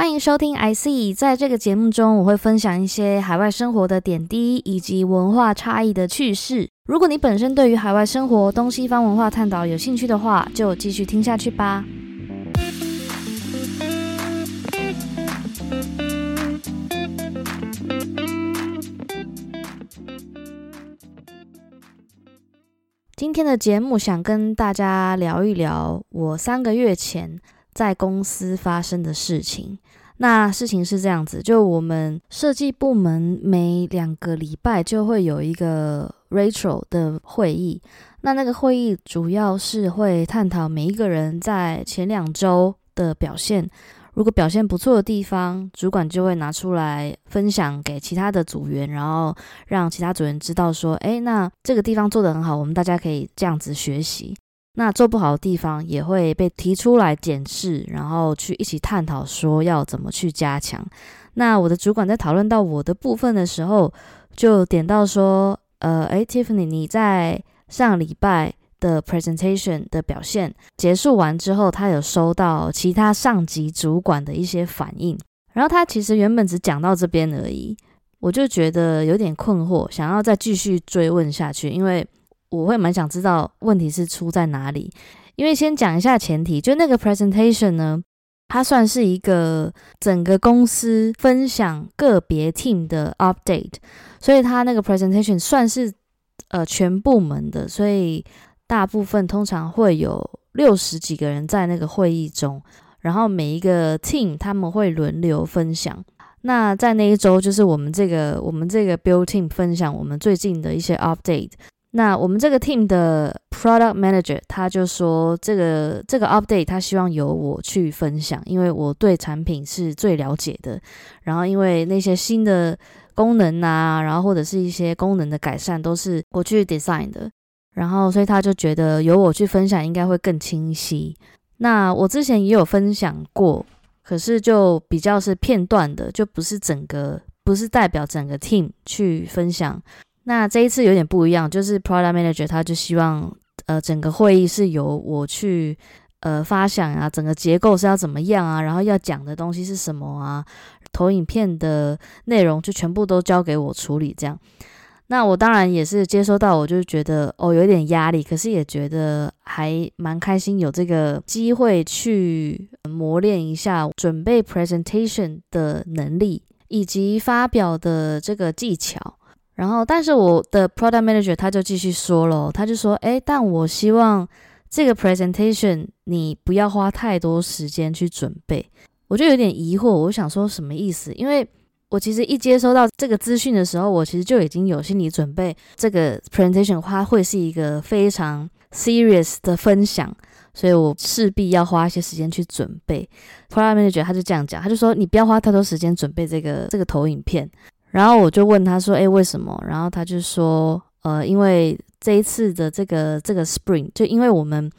欢迎收听 IC，在这个节目中，我会分享一些海外生活的点滴以及文化差异的趣事。如果你本身对于海外生活、东西方文化探讨有兴趣的话，就继续听下去吧。今天的节目想跟大家聊一聊我三个月前在公司发生的事情。那事情是这样子，就我们设计部门每两个礼拜就会有一个 Rachel 的会议。那那个会议主要是会探讨每一个人在前两周的表现。如果表现不错的地方，主管就会拿出来分享给其他的组员，然后让其他组员知道说，哎，那这个地方做得很好，我们大家可以这样子学习。那做不好的地方也会被提出来检视，然后去一起探讨说要怎么去加强。那我的主管在讨论到我的部分的时候，就点到说，呃，哎，Tiffany，你在上礼拜。的 presentation 的表现结束完之后，他有收到其他上级主管的一些反应，然后他其实原本只讲到这边而已，我就觉得有点困惑，想要再继续追问下去，因为我会蛮想知道问题是出在哪里。因为先讲一下前提，就那个 presentation 呢，它算是一个整个公司分享个别 team 的 update，所以它那个 presentation 算是呃全部门的，所以。大部分通常会有六十几个人在那个会议中，然后每一个 team 他们会轮流分享。那在那一周，就是我们这个我们这个 build team 分享我们最近的一些 update。那我们这个 team 的 product manager 他就说，这个这个 update 他希望由我去分享，因为我对产品是最了解的。然后因为那些新的功能啊，然后或者是一些功能的改善，都是我去 design 的。然后，所以他就觉得由我去分享应该会更清晰。那我之前也有分享过，可是就比较是片段的，就不是整个，不是代表整个 team 去分享。那这一次有点不一样，就是 product manager 他就希望，呃，整个会议是由我去，呃，发想啊，整个结构是要怎么样啊，然后要讲的东西是什么啊，投影片的内容就全部都交给我处理，这样。那我当然也是接收到，我就觉得哦有一点压力，可是也觉得还蛮开心，有这个机会去磨练一下准备 presentation 的能力以及发表的这个技巧。然后，但是我的 product manager 他就继续说了，他就说，哎，但我希望这个 presentation 你不要花太多时间去准备。我就有点疑惑，我想说什么意思？因为我其实一接收到这个资讯的时候，我其实就已经有心理准备，这个 presentation 它会是一个非常 serious 的分享，所以我势必要花一些时间去准备。Product Manager 他就这样讲，他就说你不要花太多时间准备这个这个投影片。然后我就问他说，诶，为什么？然后他就说，呃，因为这一次的这个这个 Spring，就因为我们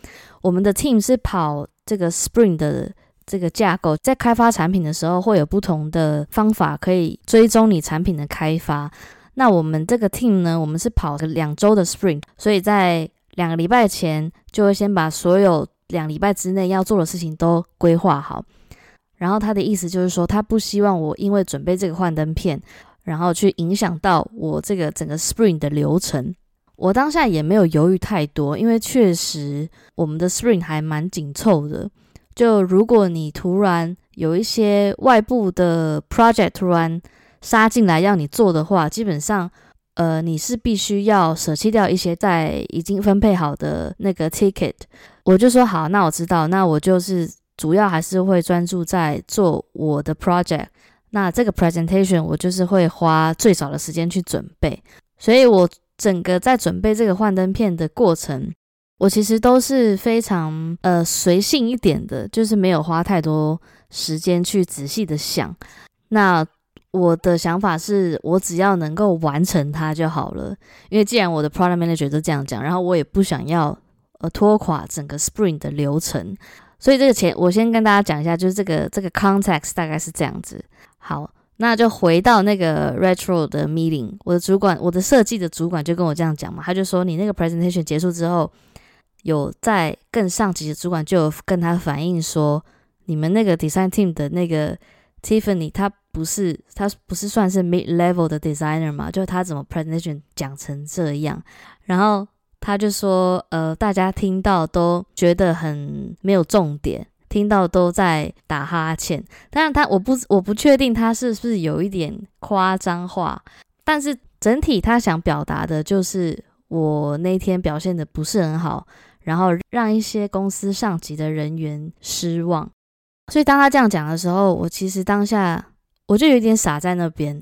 我们的 team 是跑这个 Spring 的。这个架构在开发产品的时候会有不同的方法可以追踪你产品的开发。那我们这个 team 呢，我们是跑个两周的 Spring，所以在两个礼拜前就会先把所有两礼拜之内要做的事情都规划好。然后他的意思就是说，他不希望我因为准备这个幻灯片，然后去影响到我这个整个 Spring 的流程。我当下也没有犹豫太多，因为确实我们的 Spring 还蛮紧凑的。就如果你突然有一些外部的 project 突然杀进来要你做的话，基本上，呃，你是必须要舍弃掉一些在已经分配好的那个 ticket。我就说好，那我知道，那我就是主要还是会专注在做我的 project。那这个 presentation 我就是会花最少的时间去准备，所以我整个在准备这个幻灯片的过程。我其实都是非常呃随性一点的，就是没有花太多时间去仔细的想。那我的想法是我只要能够完成它就好了，因为既然我的 product manager 都这样讲，然后我也不想要呃拖垮整个 spring 的流程，所以这个前我先跟大家讲一下，就是这个这个 context 大概是这样子。好，那就回到那个 retro 的 meeting，我的主管，我的设计的主管就跟我这样讲嘛，他就说你那个 presentation 结束之后。有在更上级的主管就有跟他反映说，你们那个 design team 的那个 Tiffany 他不是他不是算是 mid level 的 designer 嘛？就他怎么 presentation 讲成这样，然后他就说，呃，大家听到都觉得很没有重点，听到都在打哈欠。当然他我不我不确定他是不是有一点夸张化，但是整体他想表达的就是我那天表现的不是很好，然后让一些公司上级的人员失望。所以当他这样讲的时候，我其实当下我就有点傻在那边，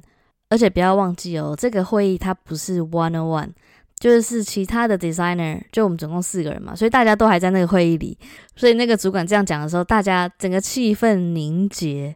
而且不要忘记哦，这个会议它不是 one on one，就是其他的 designer，就我们总共四个人嘛，所以大家都还在那个会议里，所以那个主管这样讲的时候，大家整个气氛凝结，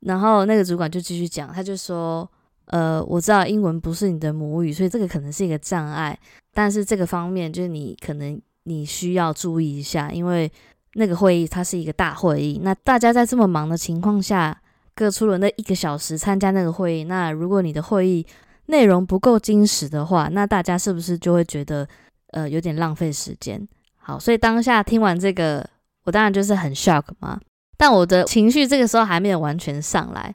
然后那个主管就继续讲，他就说，呃，我知道英文不是你的母语，所以这个可能是一个障碍，但是这个方面就是你可能你需要注意一下，因为。那个会议它是一个大会议，那大家在这么忙的情况下，各出了那一个小时参加那个会议。那如果你的会议内容不够精实的话，那大家是不是就会觉得呃有点浪费时间？好，所以当下听完这个，我当然就是很 shock 嘛。但我的情绪这个时候还没有完全上来，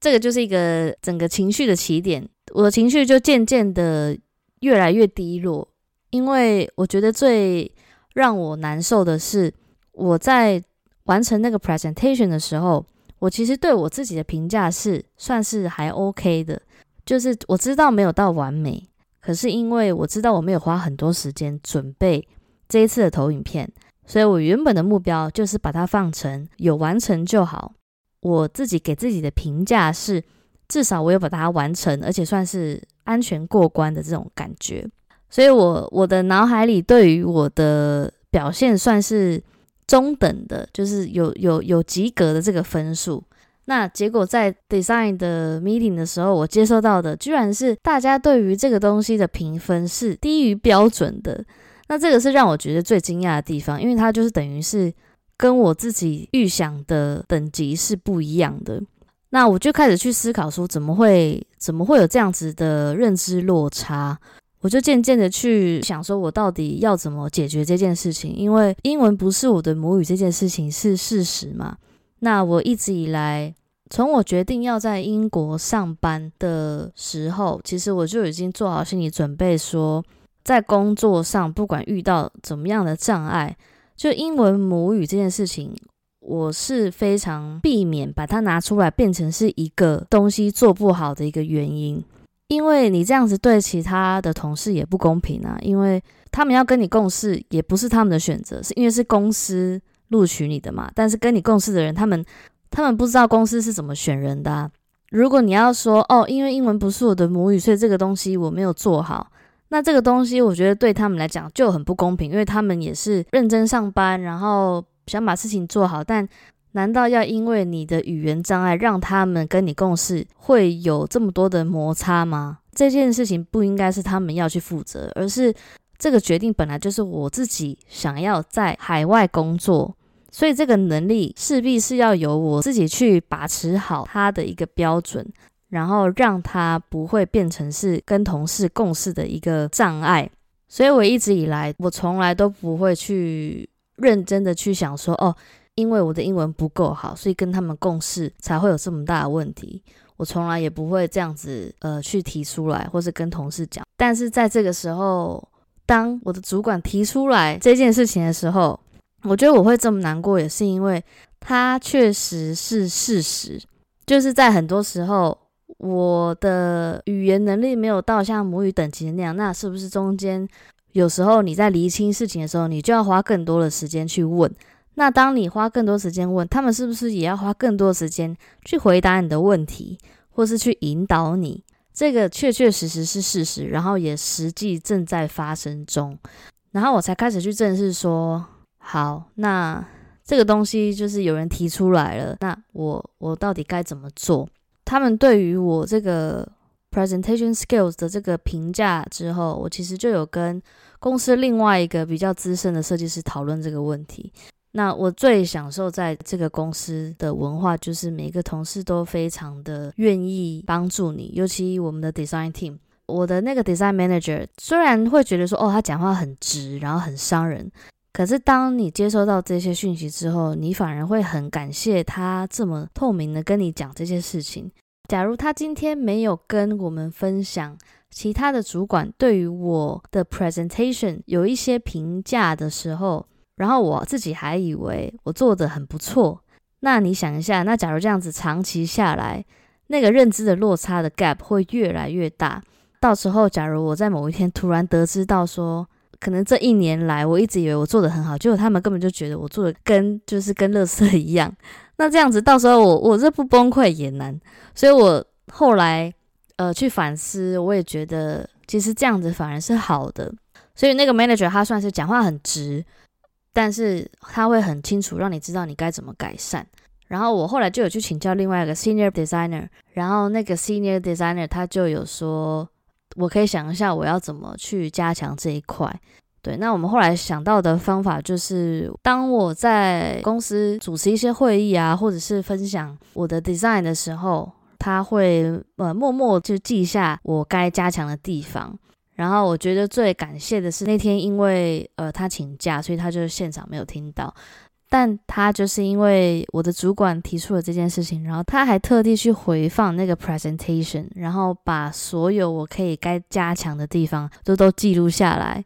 这个就是一个整个情绪的起点。我的情绪就渐渐的越来越低落，因为我觉得最让我难受的是。我在完成那个 presentation 的时候，我其实对我自己的评价是算是还 OK 的，就是我知道没有到完美，可是因为我知道我没有花很多时间准备这一次的投影片，所以我原本的目标就是把它放成有完成就好。我自己给自己的评价是，至少我有把它完成，而且算是安全过关的这种感觉。所以，我我的脑海里对于我的表现算是。中等的，就是有有有及格的这个分数。那结果在 design 的 meeting 的时候，我接收到的居然是大家对于这个东西的评分是低于标准的。那这个是让我觉得最惊讶的地方，因为它就是等于是跟我自己预想的等级是不一样的。那我就开始去思考说，怎么会怎么会有这样子的认知落差？我就渐渐的去想，说我到底要怎么解决这件事情？因为英文不是我的母语，这件事情是事实嘛。那我一直以来，从我决定要在英国上班的时候，其实我就已经做好心理准备，说在工作上不管遇到怎么样的障碍，就英文母语这件事情，我是非常避免把它拿出来变成是一个东西做不好的一个原因。因为你这样子对其他的同事也不公平啊，因为他们要跟你共事也不是他们的选择，是因为是公司录取你的嘛。但是跟你共事的人，他们他们不知道公司是怎么选人的。如果你要说哦，因为英文不是我的母语，所以这个东西我没有做好，那这个东西我觉得对他们来讲就很不公平，因为他们也是认真上班，然后想把事情做好，但。难道要因为你的语言障碍让他们跟你共事会有这么多的摩擦吗？这件事情不应该是他们要去负责，而是这个决定本来就是我自己想要在海外工作，所以这个能力势必是要由我自己去把持好他的一个标准，然后让他不会变成是跟同事共事的一个障碍。所以我一直以来我从来都不会去认真的去想说哦。因为我的英文不够好，所以跟他们共事才会有这么大的问题。我从来也不会这样子，呃，去提出来，或是跟同事讲。但是在这个时候，当我的主管提出来这件事情的时候，我觉得我会这么难过，也是因为它确实是事实。就是在很多时候，我的语言能力没有到像母语等级那样，那是不是中间有时候你在厘清事情的时候，你就要花更多的时间去问？那当你花更多时间问他们，是不是也要花更多时间去回答你的问题，或是去引导你？这个确确实实是事实，然后也实际正在发生中。然后我才开始去正视说，好，那这个东西就是有人提出来了，那我我到底该怎么做？他们对于我这个 presentation skills 的这个评价之后，我其实就有跟公司另外一个比较资深的设计师讨论这个问题。那我最享受在这个公司的文化，就是每个同事都非常的愿意帮助你，尤其我们的 design team，我的那个 design manager 虽然会觉得说，哦，他讲话很直，然后很伤人，可是当你接收到这些讯息之后，你反而会很感谢他这么透明的跟你讲这些事情。假如他今天没有跟我们分享其他的主管对于我的 presentation 有一些评价的时候，然后我自己还以为我做的很不错，那你想一下，那假如这样子长期下来，那个认知的落差的 gap 会越来越大。到时候，假如我在某一天突然得知到说，可能这一年来我一直以为我做的很好，结果他们根本就觉得我做的跟就是跟乐色一样。那这样子，到时候我我这不崩溃也难。所以我后来呃去反思，我也觉得其实这样子反而是好的。所以那个 manager 他算是讲话很直，但是他会很清楚让你知道你该怎么改善。然后我后来就有去请教另外一个 senior designer，然后那个 senior designer 他就有说，我可以想一下我要怎么去加强这一块。对，那我们后来想到的方法就是，当我在公司主持一些会议啊，或者是分享我的 design 的时候，他会呃默默就记下我该加强的地方。然后我觉得最感谢的是那天，因为呃他请假，所以他就是现场没有听到。但他就是因为我的主管提出了这件事情，然后他还特地去回放那个 presentation，然后把所有我可以该加强的地方都都记录下来。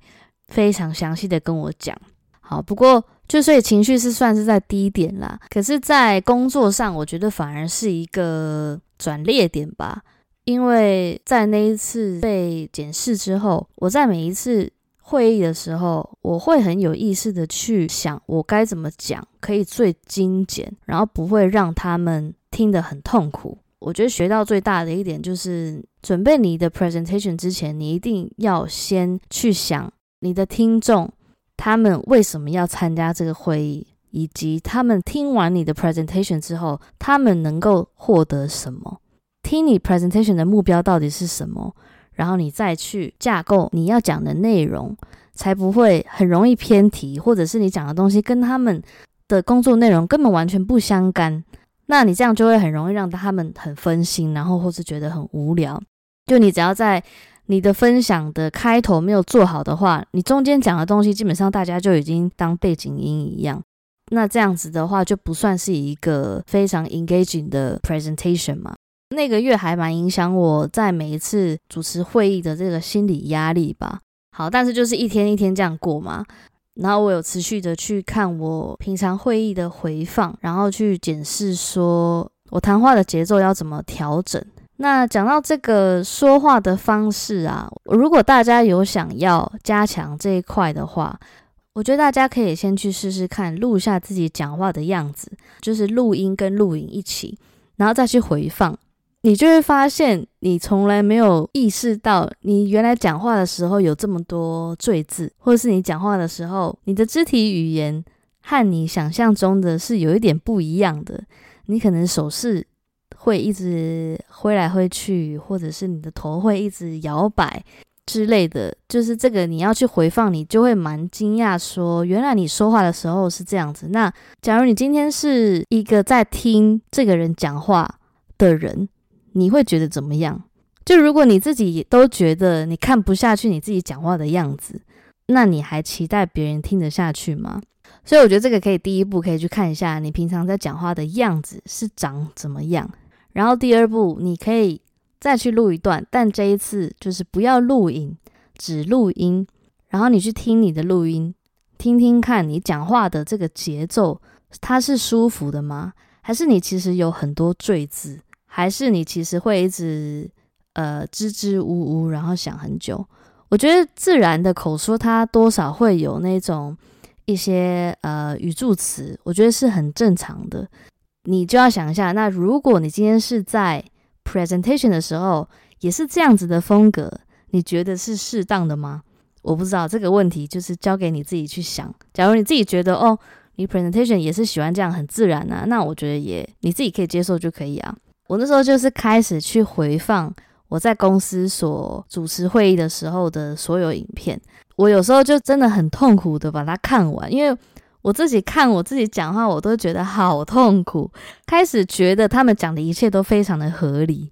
非常详细的跟我讲，好，不过就所以情绪是算是在低点啦，可是，在工作上，我觉得反而是一个转捩点吧，因为在那一次被检视之后，我在每一次会议的时候，我会很有意识的去想，我该怎么讲可以最精简，然后不会让他们听得很痛苦。我觉得学到最大的一点就是，准备你的 presentation 之前，你一定要先去想。你的听众他们为什么要参加这个会议，以及他们听完你的 presentation 之后，他们能够获得什么？听你 presentation 的目标到底是什么？然后你再去架构你要讲的内容，才不会很容易偏题，或者是你讲的东西跟他们的工作内容根本完全不相干。那你这样就会很容易让他们很分心，然后或是觉得很无聊。就你只要在。你的分享的开头没有做好的话，你中间讲的东西基本上大家就已经当背景音一样。那这样子的话就不算是一个非常 engaging 的 presentation 嘛？那个月还蛮影响我在每一次主持会议的这个心理压力吧。好，但是就是一天一天这样过嘛。然后我有持续的去看我平常会议的回放，然后去检视说我谈话的节奏要怎么调整。那讲到这个说话的方式啊，如果大家有想要加强这一块的话，我觉得大家可以先去试试看，录下自己讲话的样子，就是录音跟录影一起，然后再去回放，你就会发现你从来没有意识到，你原来讲话的时候有这么多赘字，或者是你讲话的时候，你的肢体语言和你想象中的是有一点不一样的，你可能手势。会一直挥来挥去，或者是你的头会一直摇摆之类的，就是这个你要去回放，你就会蛮惊讶，说原来你说话的时候是这样子。那假如你今天是一个在听这个人讲话的人，你会觉得怎么样？就如果你自己都觉得你看不下去你自己讲话的样子，那你还期待别人听得下去吗？所以我觉得这个可以第一步可以去看一下你平常在讲话的样子是长怎么样。然后第二步，你可以再去录一段，但这一次就是不要录影，只录音。然后你去听你的录音，听听看你讲话的这个节奏，它是舒服的吗？还是你其实有很多赘字？还是你其实会一直呃支支吾吾，然后想很久？我觉得自然的口说，它多少会有那种一些呃语助词，我觉得是很正常的。你就要想一下，那如果你今天是在 presentation 的时候，也是这样子的风格，你觉得是适当的吗？我不知道这个问题，就是交给你自己去想。假如你自己觉得哦，你 presentation 也是喜欢这样很自然啊，那我觉得也你自己可以接受就可以啊。我那时候就是开始去回放我在公司所主持会议的时候的所有影片，我有时候就真的很痛苦的把它看完，因为。我自己看我自己讲话，我都觉得好痛苦。开始觉得他们讲的一切都非常的合理，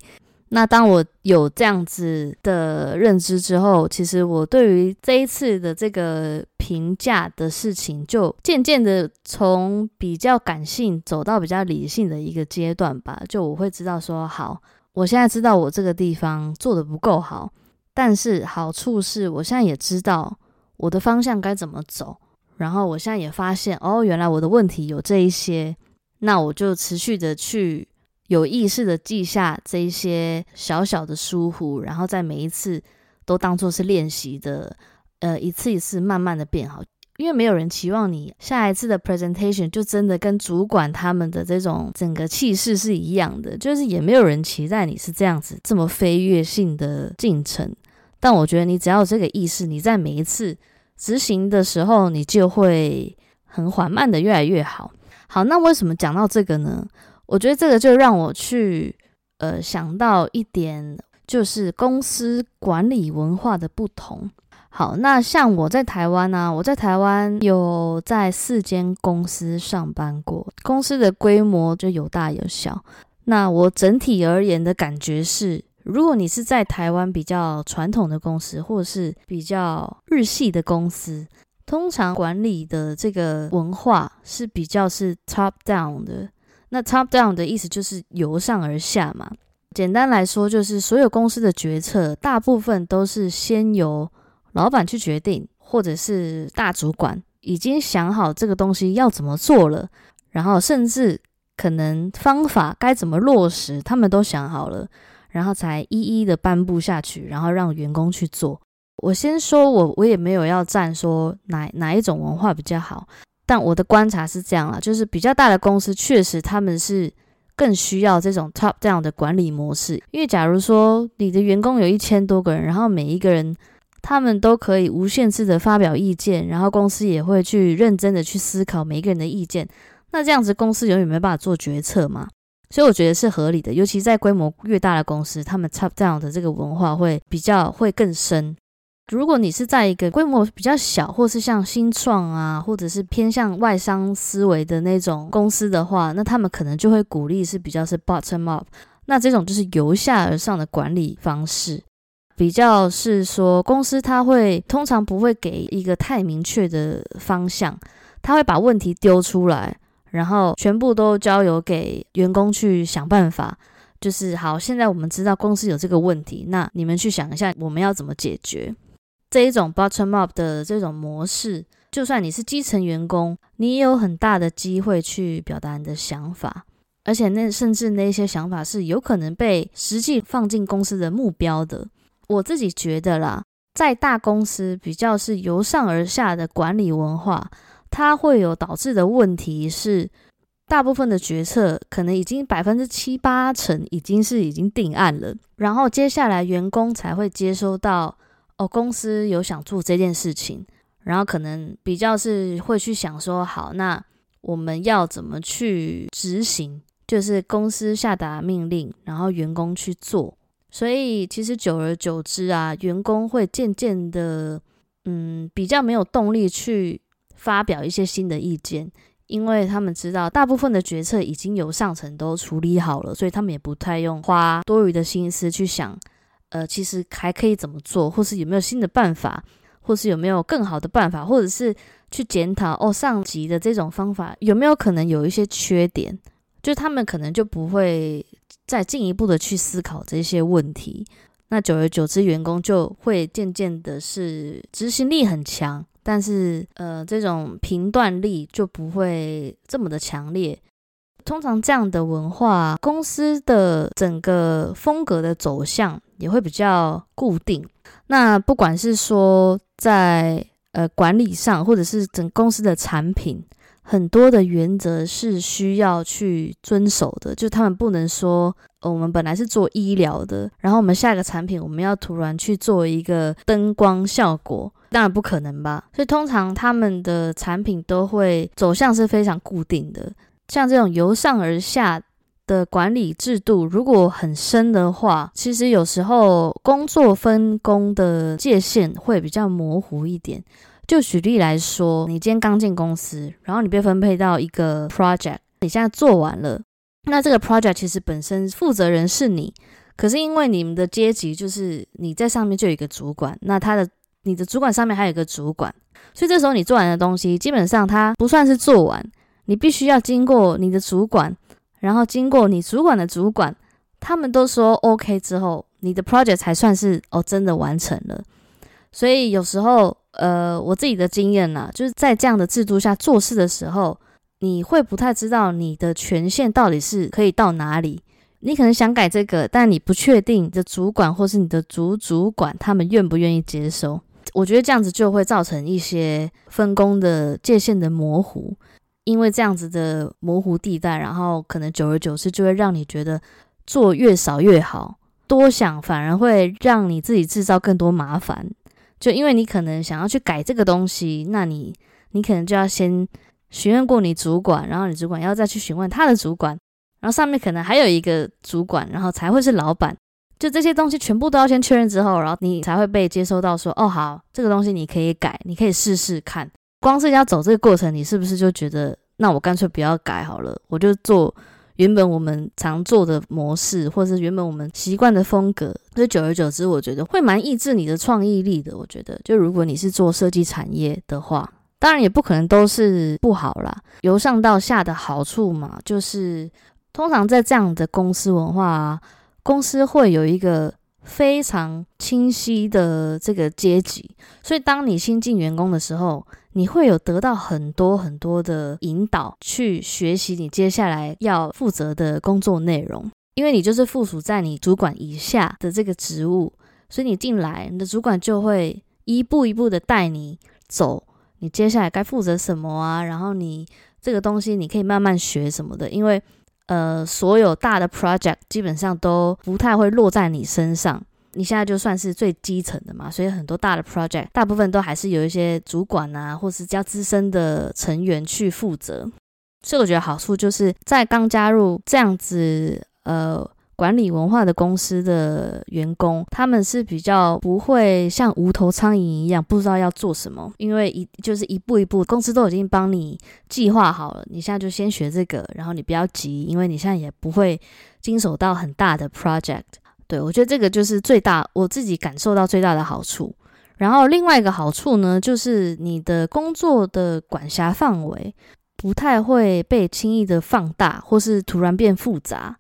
那当我有这样子的认知之后，其实我对于这一次的这个评价的事情，就渐渐的从比较感性走到比较理性的一个阶段吧。就我会知道说，好，我现在知道我这个地方做的不够好，但是好处是我现在也知道我的方向该怎么走。然后我现在也发现，哦，原来我的问题有这一些，那我就持续的去。有意识的记下这一些小小的疏忽，然后在每一次都当做是练习的，呃，一次一次慢慢的变好。因为没有人期望你下一次的 presentation 就真的跟主管他们的这种整个气势是一样的，就是也没有人期待你是这样子这么飞跃性的进程。但我觉得你只要有这个意识，你在每一次执行的时候，你就会很缓慢的越来越好。好，那为什么讲到这个呢？我觉得这个就让我去呃想到一点，就是公司管理文化的不同。好，那像我在台湾呢，我在台湾有在四间公司上班过，公司的规模就有大有小。那我整体而言的感觉是，如果你是在台湾比较传统的公司，或者是比较日系的公司，通常管理的这个文化是比较是 top down 的。那 top down 的意思就是由上而下嘛。简单来说，就是所有公司的决策大部分都是先由老板去决定，或者是大主管已经想好这个东西要怎么做了，然后甚至可能方法该怎么落实，他们都想好了，然后才一一的颁布下去，然后让员工去做。我先说，我我也没有要赞说哪哪一种文化比较好。但我的观察是这样啊，就是比较大的公司确实他们是更需要这种 top down 的管理模式，因为假如说你的员工有一千多个人，然后每一个人他们都可以无限制的发表意见，然后公司也会去认真的去思考每一个人的意见，那这样子公司永远没办法做决策嘛，所以我觉得是合理的，尤其在规模越大的公司，他们 top down 的这个文化会比较会更深。如果你是在一个规模比较小，或是像新创啊，或者是偏向外商思维的那种公司的话，那他们可能就会鼓励是比较是 bottom up，那这种就是由下而上的管理方式，比较是说公司它会通常不会给一个太明确的方向，他会把问题丢出来，然后全部都交由给员工去想办法。就是好，现在我们知道公司有这个问题，那你们去想一下我们要怎么解决。这一种 bottom up 的这种模式，就算你是基层员工，你也有很大的机会去表达你的想法，而且那甚至那些想法是有可能被实际放进公司的目标的。我自己觉得啦，在大公司比较是由上而下的管理文化，它会有导致的问题是，大部分的决策可能已经百分之七八成已经是已经定案了，然后接下来员工才会接收到。哦，公司有想做这件事情，然后可能比较是会去想说，好，那我们要怎么去执行？就是公司下达命令，然后员工去做。所以其实久而久之啊，员工会渐渐的，嗯，比较没有动力去发表一些新的意见，因为他们知道大部分的决策已经由上层都处理好了，所以他们也不太用花多余的心思去想。呃，其实还可以怎么做，或是有没有新的办法，或是有没有更好的办法，或者是去检讨哦，上级的这种方法有没有可能有一些缺点，就他们可能就不会再进一步的去思考这些问题。那久而久之，员工就会渐渐的是执行力很强，但是呃，这种评断力就不会这么的强烈。通常这样的文化，公司的整个风格的走向也会比较固定。那不管是说在呃管理上，或者是整公司的产品，很多的原则是需要去遵守的。就他们不能说，我们本来是做医疗的，然后我们下一个产品我们要突然去做一个灯光效果，当然不可能吧。所以通常他们的产品都会走向是非常固定的。像这种由上而下的管理制度，如果很深的话，其实有时候工作分工的界限会比较模糊一点。就举例来说，你今天刚进公司，然后你被分配到一个 project，你现在做完了，那这个 project 其实本身负责人是你，可是因为你们的阶级就是你在上面就有一个主管，那他的你的主管上面还有一个主管，所以这时候你做完的东西基本上它不算是做完，你必须要经过你的主管，然后经过你主管的主管，他们都说 OK 之后，你的 project 才算是哦真的完成了。所以有时候呃我自己的经验呐，就是在这样的制度下做事的时候。你会不太知道你的权限到底是可以到哪里，你可能想改这个，但你不确定你的主管或是你的主主管他们愿不愿意接收。我觉得这样子就会造成一些分工的界限的模糊，因为这样子的模糊地带，然后可能久而久之就会让你觉得做越少越好，多想反而会让你自己制造更多麻烦。就因为你可能想要去改这个东西，那你你可能就要先。询问过你主管，然后你主管要再去询问他的主管，然后上面可能还有一个主管，然后才会是老板。就这些东西全部都要先确认之后，然后你才会被接收到说，哦，好，这个东西你可以改，你可以试试看。光是要走这个过程，你是不是就觉得，那我干脆不要改好了，我就做原本我们常做的模式，或者是原本我们习惯的风格。所以久而久之，我觉得会蛮抑制你的创意力的。我觉得，就如果你是做设计产业的话。当然也不可能都是不好啦，由上到下的好处嘛，就是通常在这样的公司文化，公司会有一个非常清晰的这个阶级，所以当你新进员工的时候，你会有得到很多很多的引导，去学习你接下来要负责的工作内容，因为你就是附属在你主管以下的这个职务，所以你进来，你的主管就会一步一步的带你走。你接下来该负责什么啊？然后你这个东西你可以慢慢学什么的，因为呃，所有大的 project 基本上都不太会落在你身上。你现在就算是最基层的嘛，所以很多大的 project 大部分都还是有一些主管啊，或是较资深的成员去负责。所以我觉得好处就是在刚加入这样子呃。管理文化的公司的员工，他们是比较不会像无头苍蝇一样不知道要做什么，因为一就是一步一步，公司都已经帮你计划好了。你现在就先学这个，然后你不要急，因为你现在也不会经手到很大的 project。对我觉得这个就是最大我自己感受到最大的好处。然后另外一个好处呢，就是你的工作的管辖范围不太会被轻易的放大，或是突然变复杂。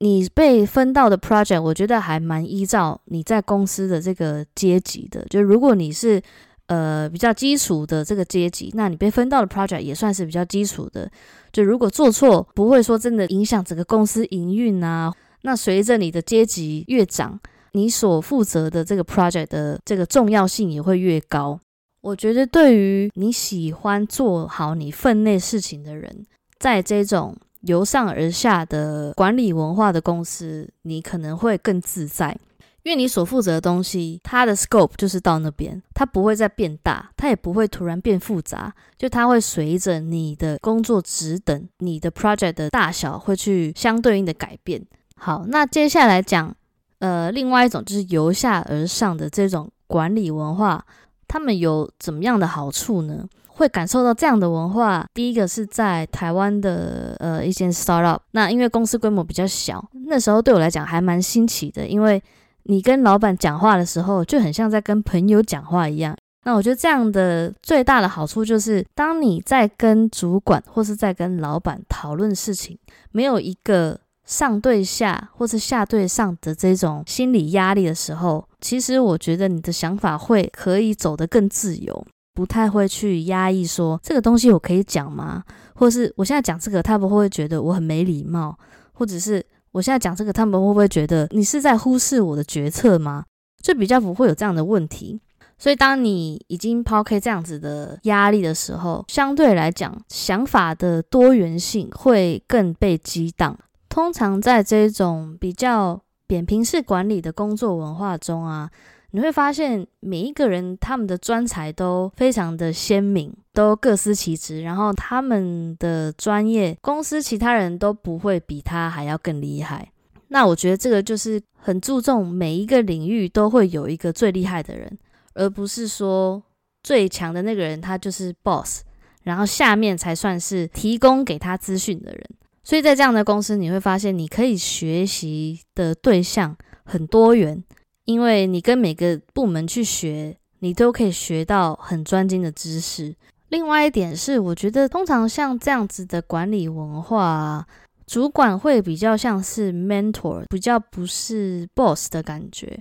你被分到的 project，我觉得还蛮依照你在公司的这个阶级的。就如果你是呃比较基础的这个阶级，那你被分到的 project 也算是比较基础的。就如果做错，不会说真的影响整个公司营运啊。那随着你的阶级越长，你所负责的这个 project 的这个重要性也会越高。我觉得对于你喜欢做好你分内事情的人，在这种。由上而下的管理文化的公司，你可能会更自在，因为你所负责的东西，它的 scope 就是到那边，它不会再变大，它也不会突然变复杂，就它会随着你的工作职等、你的 project 的大小会去相对应的改变。好，那接下来讲，呃，另外一种就是由下而上的这种管理文化，他们有怎么样的好处呢？会感受到这样的文化。第一个是在台湾的呃一间 startup，那因为公司规模比较小，那时候对我来讲还蛮新奇的。因为你跟老板讲话的时候，就很像在跟朋友讲话一样。那我觉得这样的最大的好处就是，当你在跟主管或是在跟老板讨论事情，没有一个上对下或是下对上的这种心理压力的时候，其实我觉得你的想法会可以走得更自由。不太会去压抑说这个东西我可以讲吗？或是我现在讲这个，他们会不会觉得我很没礼貌？或者是我现在讲这个，他们会不会觉得你是在忽视我的决策吗？就比较不会有这样的问题。所以当你已经抛开这样子的压力的时候，相对来讲，想法的多元性会更被激荡。通常在这种比较扁平式管理的工作文化中啊。你会发现每一个人他们的专才都非常的鲜明，都各司其职，然后他们的专业公司其他人都不会比他还要更厉害。那我觉得这个就是很注重每一个领域都会有一个最厉害的人，而不是说最强的那个人他就是 boss，然后下面才算是提供给他资讯的人。所以在这样的公司，你会发现你可以学习的对象。很多元，因为你跟每个部门去学，你都可以学到很专精的知识。另外一点是，我觉得通常像这样子的管理文化，主管会比较像是 mentor，比较不是 boss 的感觉。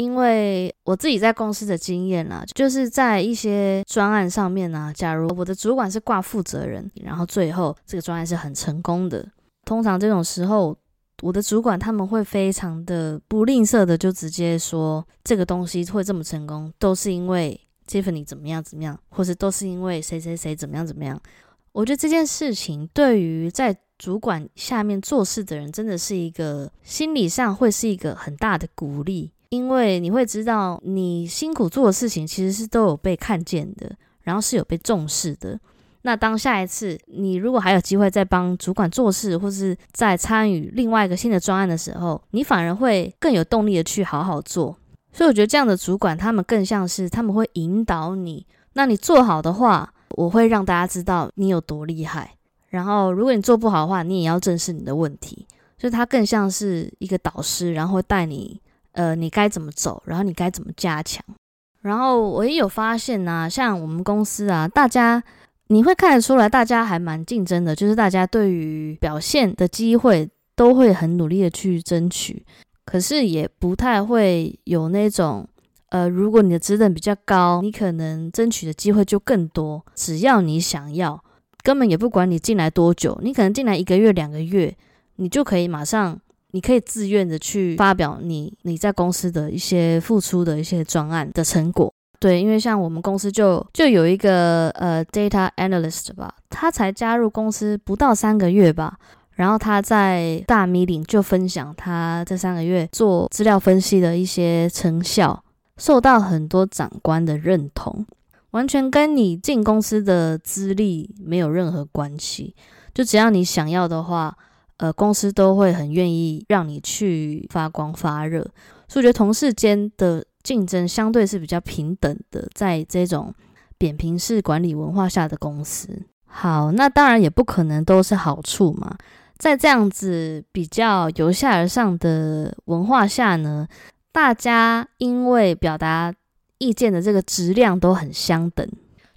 因为我自己在公司的经验啦，就是在一些专案上面呢，假如我的主管是挂负责人，然后最后这个专案是很成功的，通常这种时候，我的主管他们会非常的不吝啬的，就直接说这个东西会这么成功，都是因为 Tiffany 怎么样怎么样，或是都是因为谁谁谁怎么样怎么样。我觉得这件事情对于在主管下面做事的人，真的是一个心理上会是一个很大的鼓励。因为你会知道，你辛苦做的事情其实是都有被看见的，然后是有被重视的。那当下一次你如果还有机会再帮主管做事，或是在参与另外一个新的专案的时候，你反而会更有动力的去好好做。所以我觉得这样的主管，他们更像是他们会引导你。那你做好的话，我会让大家知道你有多厉害。然后如果你做不好的话，你也要正视你的问题。所以他更像是一个导师，然后带你。呃，你该怎么走？然后你该怎么加强？然后我也有发现呐，像我们公司啊，大家你会看得出来，大家还蛮竞争的，就是大家对于表现的机会都会很努力的去争取，可是也不太会有那种，呃，如果你的职等比较高，你可能争取的机会就更多。只要你想要，根本也不管你进来多久，你可能进来一个月、两个月，你就可以马上。你可以自愿的去发表你你在公司的一些付出的一些专案的成果，对，因为像我们公司就就有一个呃 data analyst 吧，他才加入公司不到三个月吧，然后他在大 meeting 就分享他这三个月做资料分析的一些成效，受到很多长官的认同，完全跟你进公司的资历没有任何关系，就只要你想要的话。呃，公司都会很愿意让你去发光发热，所以我觉得同事间的竞争相对是比较平等的，在这种扁平式管理文化下的公司。好，那当然也不可能都是好处嘛，在这样子比较由下而上的文化下呢，大家因为表达意见的这个质量都很相等，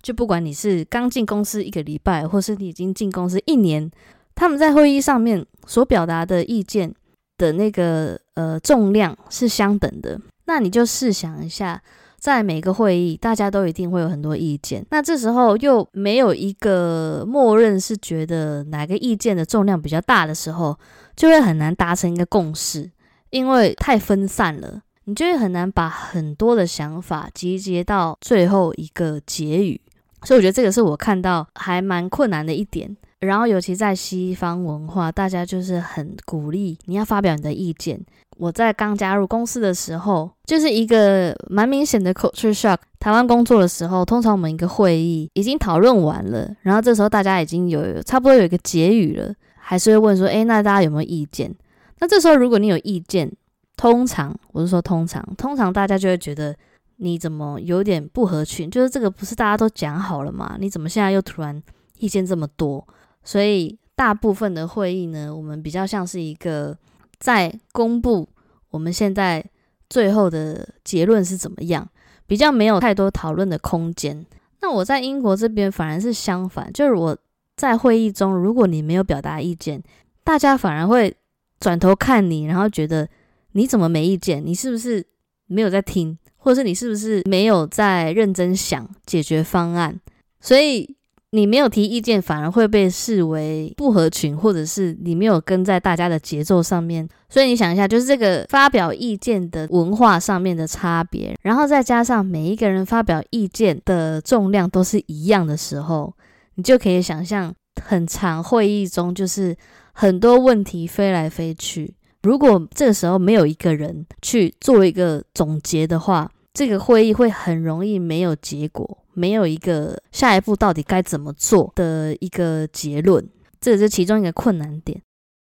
就不管你是刚进公司一个礼拜，或是你已经进公司一年。他们在会议上面所表达的意见的那个呃重量是相等的，那你就试想一下，在每个会议，大家都一定会有很多意见，那这时候又没有一个默认是觉得哪个意见的重量比较大的时候，就会很难达成一个共识，因为太分散了，你就会很难把很多的想法集结到最后一个结语，所以我觉得这个是我看到还蛮困难的一点。然后，尤其在西方文化，大家就是很鼓励你要发表你的意见。我在刚加入公司的时候，就是一个蛮明显的 culture shock。台湾工作的时候，通常我们一个会议已经讨论完了，然后这时候大家已经有差不多有一个结语了，还是会问说：“诶，那大家有没有意见？”那这时候如果你有意见，通常我是说通常，通常大家就会觉得你怎么有点不合群，就是这个不是大家都讲好了吗？你怎么现在又突然意见这么多？所以大部分的会议呢，我们比较像是一个在公布我们现在最后的结论是怎么样，比较没有太多讨论的空间。那我在英国这边反而是相反，就是我在会议中，如果你没有表达意见，大家反而会转头看你，然后觉得你怎么没意见？你是不是没有在听，或者是你是不是没有在认真想解决方案？所以。你没有提意见，反而会被视为不合群，或者是你没有跟在大家的节奏上面。所以你想一下，就是这个发表意见的文化上面的差别，然后再加上每一个人发表意见的重量都是一样的时候，你就可以想象，很长会议中就是很多问题飞来飞去。如果这个时候没有一个人去做一个总结的话，这个会议会很容易没有结果。没有一个下一步到底该怎么做的一个结论，这也是其中一个困难点。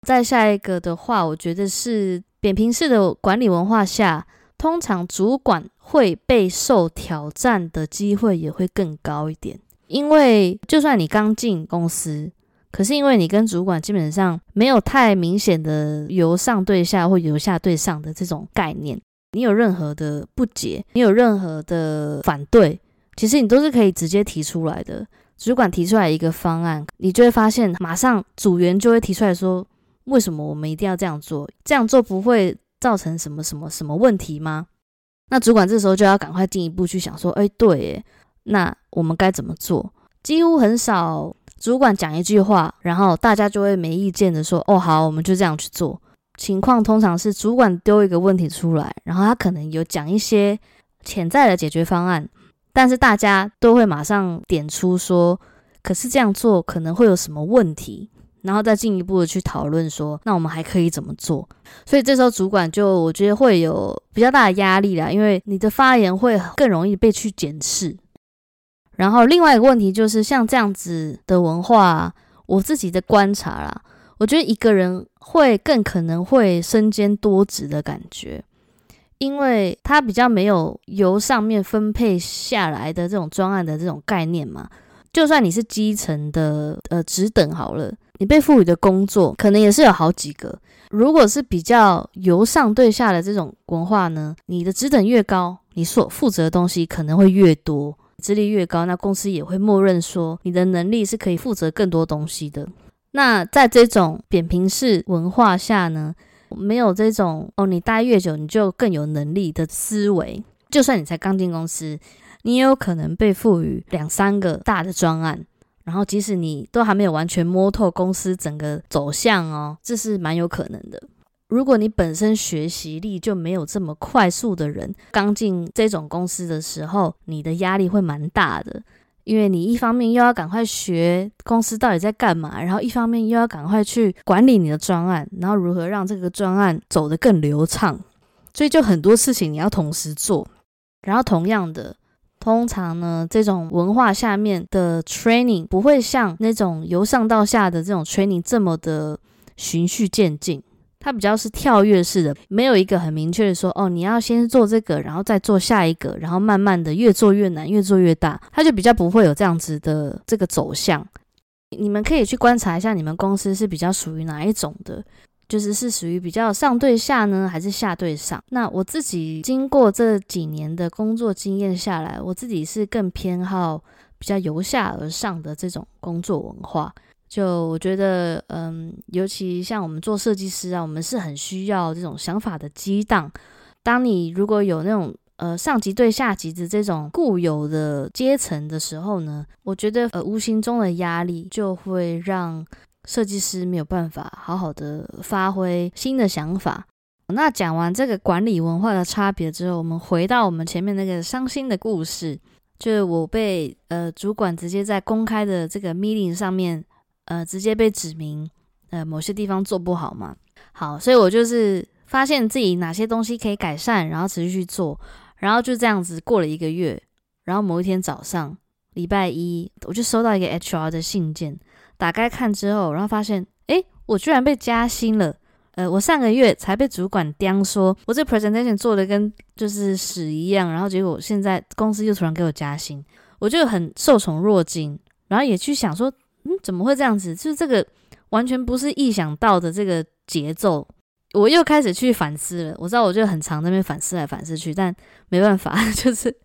再下一个的话，我觉得是扁平式的管理文化下，通常主管会被受挑战的机会也会更高一点。因为就算你刚进公司，可是因为你跟主管基本上没有太明显的由上对下或由下对上的这种概念，你有任何的不解，你有任何的反对，其实你都是可以直接提出来的。主管提出来一个方案，你就会发现马上组员就会提出来说：为什么我们一定要这样做？这样做不会造成什么什么什么问题吗？那主管这时候就要赶快进一步去想说：哎，对，那我们该怎么做？几乎很少。主管讲一句话，然后大家就会没意见的说：“哦，好，我们就这样去做。”情况通常是主管丢一个问题出来，然后他可能有讲一些潜在的解决方案，但是大家都会马上点出说：“可是这样做可能会有什么问题？”然后再进一步的去讨论说：“那我们还可以怎么做？”所以这时候主管就我觉得会有比较大的压力啦，因为你的发言会更容易被去检视。然后另外一个问题就是，像这样子的文化，我自己的观察啦，我觉得一个人会更可能会身兼多职的感觉，因为他比较没有由上面分配下来的这种专案的这种概念嘛。就算你是基层的呃职等好了，你被赋予的工作可能也是有好几个。如果是比较由上对下的这种文化呢，你的职等越高，你所负责的东西可能会越多。资历越高，那公司也会默认说你的能力是可以负责更多东西的。那在这种扁平式文化下呢，没有这种哦，你待越久你就更有能力的思维。就算你才刚进公司，你也有可能被赋予两三个大的专案，然后即使你都还没有完全摸透公司整个走向哦，这是蛮有可能的。如果你本身学习力就没有这么快速的人，刚进这种公司的时候，你的压力会蛮大的，因为你一方面又要赶快学公司到底在干嘛，然后一方面又要赶快去管理你的专案，然后如何让这个专案走得更流畅，所以就很多事情你要同时做。然后同样的，通常呢，这种文化下面的 training 不会像那种由上到下的这种 training 这么的循序渐进。它比较是跳跃式的，没有一个很明确的说，哦，你要先做这个，然后再做下一个，然后慢慢的越做越难，越做越大，它就比较不会有这样子的这个走向。你们可以去观察一下，你们公司是比较属于哪一种的，就是是属于比较上对下呢，还是下对上？那我自己经过这几年的工作经验下来，我自己是更偏好比较由下而上的这种工作文化。就我觉得，嗯，尤其像我们做设计师啊，我们是很需要这种想法的激荡。当你如果有那种呃上级对下级的这种固有的阶层的时候呢，我觉得呃无形中的压力就会让设计师没有办法好好的发挥新的想法。那讲完这个管理文化的差别之后，我们回到我们前面那个伤心的故事，就是我被呃主管直接在公开的这个 meeting 上面。呃，直接被指明，呃，某些地方做不好嘛。好，所以我就是发现自己哪些东西可以改善，然后持续去做，然后就这样子过了一个月。然后某一天早上，礼拜一，我就收到一个 HR 的信件，打开看之后，然后发现，诶，我居然被加薪了。呃，我上个月才被主管刁说，我这 presentation 做的跟就是屎一样，然后结果现在公司又突然给我加薪，我就很受宠若惊，然后也去想说。嗯，怎么会这样子？就是这个完全不是意想到的这个节奏，我又开始去反思了。我知道我就很常那边反思来反思去，但没办法，就是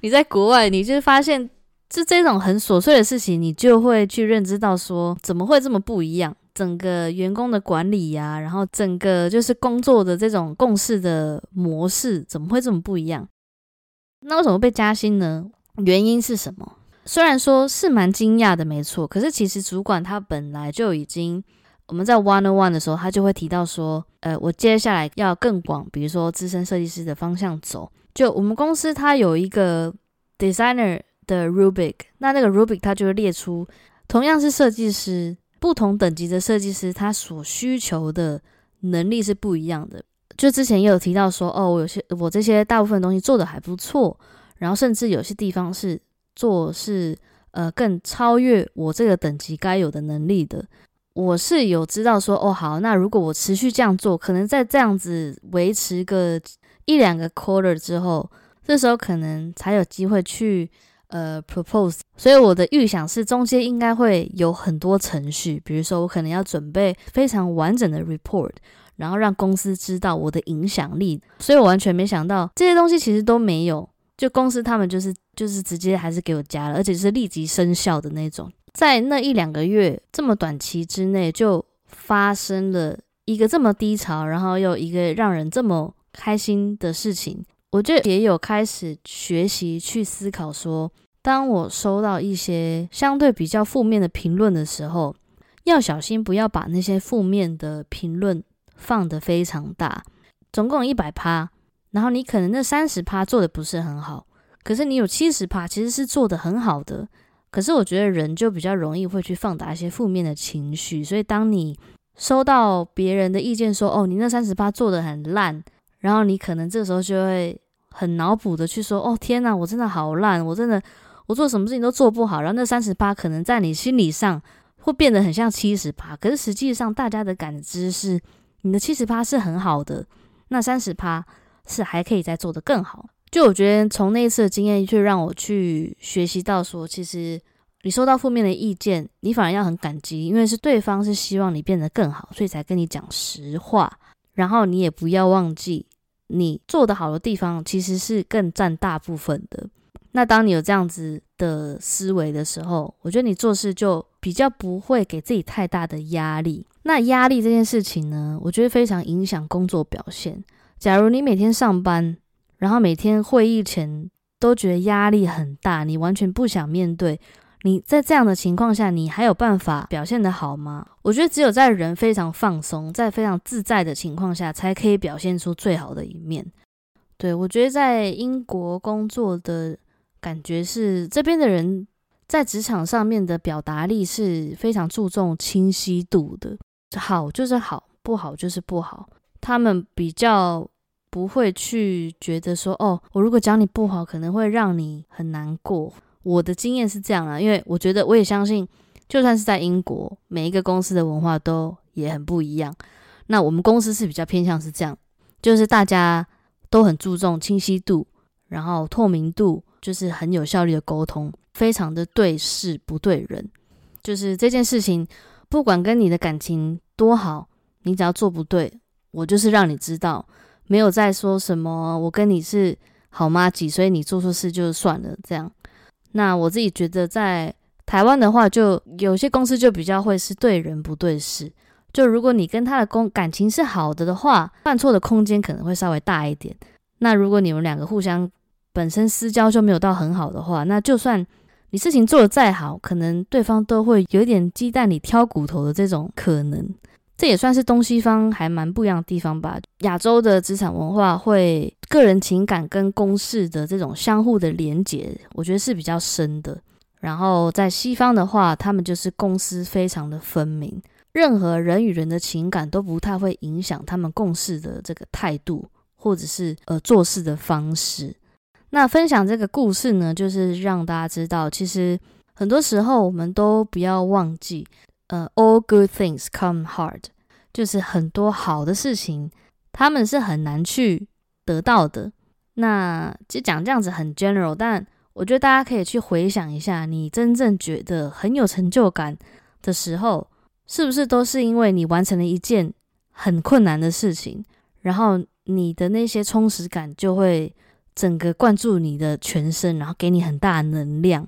你在国外，你就发现就这种很琐碎的事情，你就会去认知到说怎么会这么不一样？整个员工的管理呀，然后整个就是工作的这种共事的模式，怎么会这么不一样？那为什么被加薪呢？原因是什么？虽然说是蛮惊讶的，没错，可是其实主管他本来就已经，我们在 one on one 的时候，他就会提到说，呃，我接下来要更广，比如说资深设计师的方向走。就我们公司它有一个 designer 的 rubik，那那个 rubik 它就会列出，同样是设计师，不同等级的设计师，他所需求的能力是不一样的。就之前也有提到说，哦，我有些我这些大部分东西做的还不错，然后甚至有些地方是。做是呃更超越我这个等级该有的能力的，我是有知道说哦好，那如果我持续这样做，可能在这样子维持个一两个 quarter 之后，这时候可能才有机会去呃 propose，所以我的预想是中间应该会有很多程序，比如说我可能要准备非常完整的 report，然后让公司知道我的影响力，所以我完全没想到这些东西其实都没有，就公司他们就是就是直接还是给我加了，而且是立即生效的那种，在那一两个月这么短期之内就发生了一个这么低潮，然后又一个让人这么开心的事情。我就也有开始学习去思考，说当我收到一些相对比较负面的评论的时候，要小心不要把那些负面的评论放得非常大。总共一百趴，然后你可能那三十趴做的不是很好，可是你有七十趴其实是做的很好的。可是我觉得人就比较容易会去放大一些负面的情绪，所以当你收到别人的意见说，哦，你那三十趴做的很烂。然后你可能这时候就会很脑补的去说：“哦天哪，我真的好烂，我真的我做什么事情都做不好。”然后那三十趴可能在你心理上会变得很像七十趴，可是实际上大家的感知是你的七十趴是很好的，那三十趴是还可以再做得更好。就我觉得从那一次的经验，就让我去学习到说，其实你收到负面的意见，你反而要很感激，因为是对方是希望你变得更好，所以才跟你讲实话。然后你也不要忘记，你做的好的地方其实是更占大部分的。那当你有这样子的思维的时候，我觉得你做事就比较不会给自己太大的压力。那压力这件事情呢，我觉得非常影响工作表现。假如你每天上班，然后每天会议前都觉得压力很大，你完全不想面对。你在这样的情况下，你还有办法表现得好吗？我觉得只有在人非常放松、在非常自在的情况下，才可以表现出最好的一面。对我觉得在英国工作的感觉是，这边的人在职场上面的表达力是非常注重清晰度的，好就是好，不好就是不好。他们比较不会去觉得说，哦，我如果讲你不好，可能会让你很难过。我的经验是这样啊，因为我觉得我也相信，就算是在英国，每一个公司的文化都也很不一样。那我们公司是比较偏向是这样，就是大家都很注重清晰度，然后透明度，就是很有效率的沟通，非常的对事不对人。就是这件事情，不管跟你的感情多好，你只要做不对，我就是让你知道，没有再说什么我跟你是好妈几，所以你做错事就算了这样。那我自己觉得，在台湾的话，就有些公司就比较会是对人不对事。就如果你跟他的公感情是好的的话，犯错的空间可能会稍微大一点。那如果你们两个互相本身私交就没有到很好的话，那就算你事情做的再好，可能对方都会有点鸡蛋里挑骨头的这种可能。这也算是东西方还蛮不一样的地方吧。亚洲的职场文化会个人情感跟公事的这种相互的连结，我觉得是比较深的。然后在西方的话，他们就是公司非常的分明，任何人与人的情感都不太会影响他们共事的这个态度，或者是呃做事的方式。那分享这个故事呢，就是让大家知道，其实很多时候我们都不要忘记。呃，all good things come hard，就是很多好的事情，他们是很难去得到的。那就讲这样子很 general，但我觉得大家可以去回想一下，你真正觉得很有成就感的时候，是不是都是因为你完成了一件很困难的事情，然后你的那些充实感就会整个灌注你的全身，然后给你很大能量。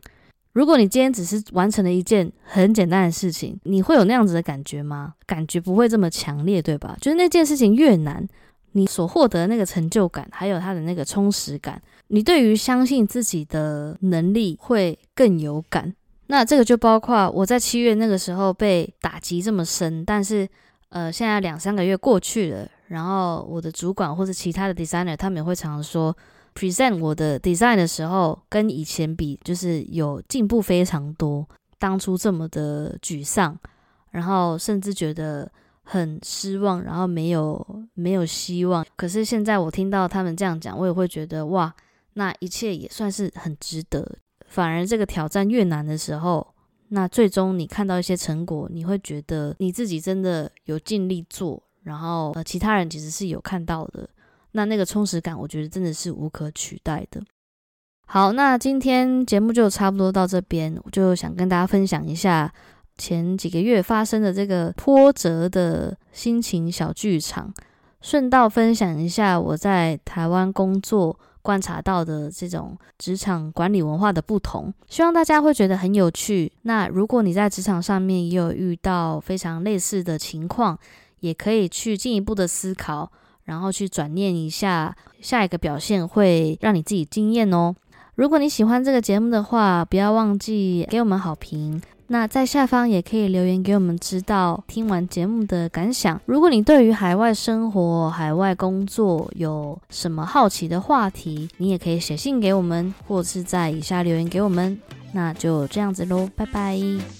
如果你今天只是完成了一件很简单的事情，你会有那样子的感觉吗？感觉不会这么强烈，对吧？就是那件事情越难，你所获得的那个成就感，还有它的那个充实感，你对于相信自己的能力会更有感。那这个就包括我在七月那个时候被打击这么深，但是呃，现在两三个月过去了，然后我的主管或者其他的 designer 他们也会常常说。Present 我的 design 的时候，跟以前比，就是有进步非常多。当初这么的沮丧，然后甚至觉得很失望，然后没有没有希望。可是现在我听到他们这样讲，我也会觉得哇，那一切也算是很值得。反而这个挑战越难的时候，那最终你看到一些成果，你会觉得你自己真的有尽力做，然后呃，其他人其实是有看到的。那那个充实感，我觉得真的是无可取代的。好，那今天节目就差不多到这边，我就想跟大家分享一下前几个月发生的这个波折的心情小剧场，顺道分享一下我在台湾工作观察到的这种职场管理文化的不同，希望大家会觉得很有趣。那如果你在职场上面也有遇到非常类似的情况，也可以去进一步的思考，然后去转念一下，下一个表现会让你自己惊艳哦。如果你喜欢这个节目的话，不要忘记给我们好评。那在下方也可以留言给我们知道听完节目的感想。如果你对于海外生活、海外工作有什么好奇的话题，你也可以写信给我们，或是在以下留言给我们。那就这样子喽，拜拜。